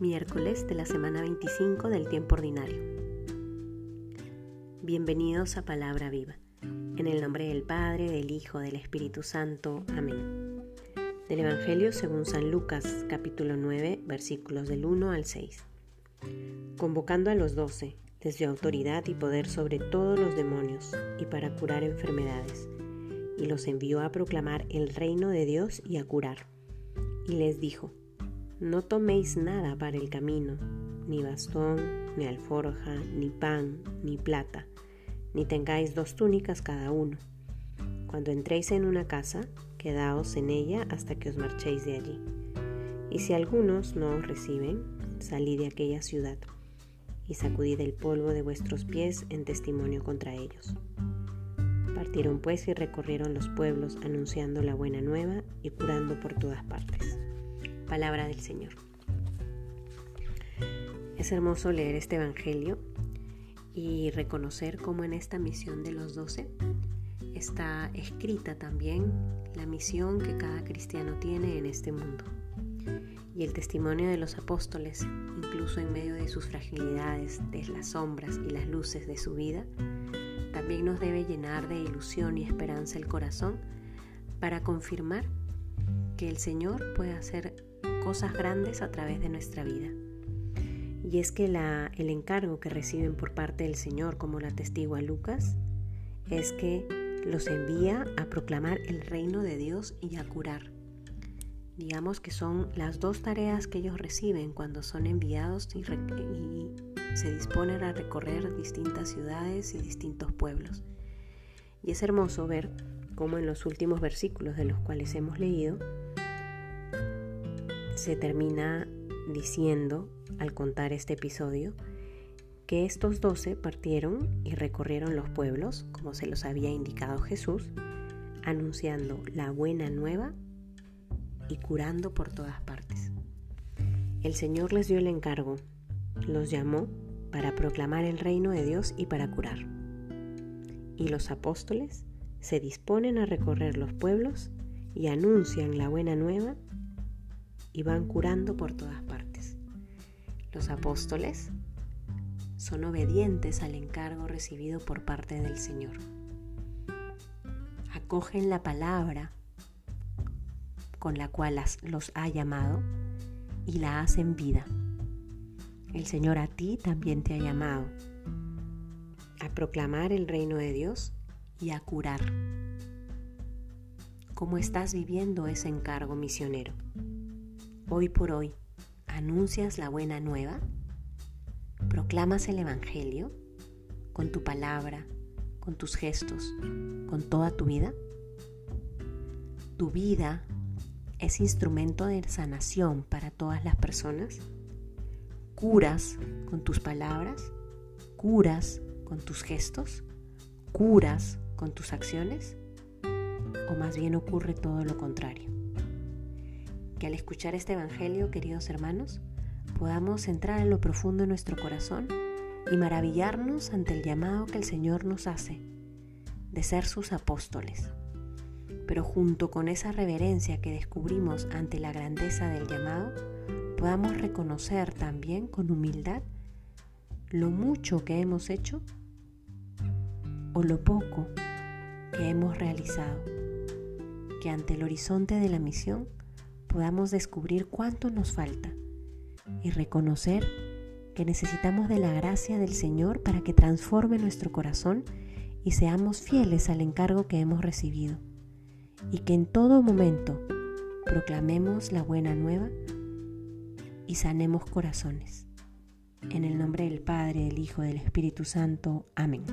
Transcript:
miércoles de la semana 25 del tiempo ordinario. Bienvenidos a Palabra Viva. En el nombre del Padre, del Hijo, del Espíritu Santo. Amén. Del Evangelio según San Lucas, capítulo 9, versículos del 1 al 6. Convocando a los doce, les dio autoridad y poder sobre todos los demonios y para curar enfermedades, y los envió a proclamar el reino de Dios y a curar. Y les dijo, no toméis nada para el camino, ni bastón, ni alforja, ni pan, ni plata, ni tengáis dos túnicas cada uno. Cuando entréis en una casa, quedaos en ella hasta que os marchéis de allí. Y si algunos no os reciben, salid de aquella ciudad, y sacudid el polvo de vuestros pies en testimonio contra ellos. Partieron pues y recorrieron los pueblos anunciando la buena nueva y curando por todas partes. Palabra del Señor. Es hermoso leer este Evangelio y reconocer cómo en esta misión de los doce está escrita también la misión que cada cristiano tiene en este mundo. Y el testimonio de los apóstoles, incluso en medio de sus fragilidades, de las sombras y las luces de su vida, también nos debe llenar de ilusión y esperanza el corazón para confirmar que el Señor puede hacer cosas grandes a través de nuestra vida. Y es que el encargo que reciben por parte del Señor, como la testigua Lucas, es que los envía a proclamar el reino de Dios y a curar. Digamos que son las dos tareas que ellos reciben cuando son enviados y, y se disponen a recorrer distintas ciudades y distintos pueblos. Y es hermoso ver cómo en los últimos versículos de los cuales hemos leído, se termina diciendo, al contar este episodio, que estos doce partieron y recorrieron los pueblos, como se los había indicado Jesús, anunciando la buena nueva y curando por todas partes. El Señor les dio el encargo, los llamó para proclamar el reino de Dios y para curar. Y los apóstoles se disponen a recorrer los pueblos y anuncian la buena nueva y van curando por todas partes. Los apóstoles son obedientes al encargo recibido por parte del Señor. Acogen la palabra con la cual los ha llamado y la hacen vida. El Señor a ti también te ha llamado a proclamar el reino de Dios y a curar. ¿Cómo estás viviendo ese encargo misionero? Hoy por hoy, anuncias la buena nueva, proclamas el Evangelio con tu palabra, con tus gestos, con toda tu vida. Tu vida es instrumento de sanación para todas las personas. Curas con tus palabras, curas con tus gestos, curas con tus acciones, o más bien ocurre todo lo contrario que al escuchar este Evangelio, queridos hermanos, podamos entrar en lo profundo de nuestro corazón y maravillarnos ante el llamado que el Señor nos hace de ser sus apóstoles. Pero junto con esa reverencia que descubrimos ante la grandeza del llamado, podamos reconocer también con humildad lo mucho que hemos hecho o lo poco que hemos realizado, que ante el horizonte de la misión podamos descubrir cuánto nos falta y reconocer que necesitamos de la gracia del Señor para que transforme nuestro corazón y seamos fieles al encargo que hemos recibido y que en todo momento proclamemos la buena nueva y sanemos corazones. En el nombre del Padre, del Hijo, del Espíritu Santo. Amén.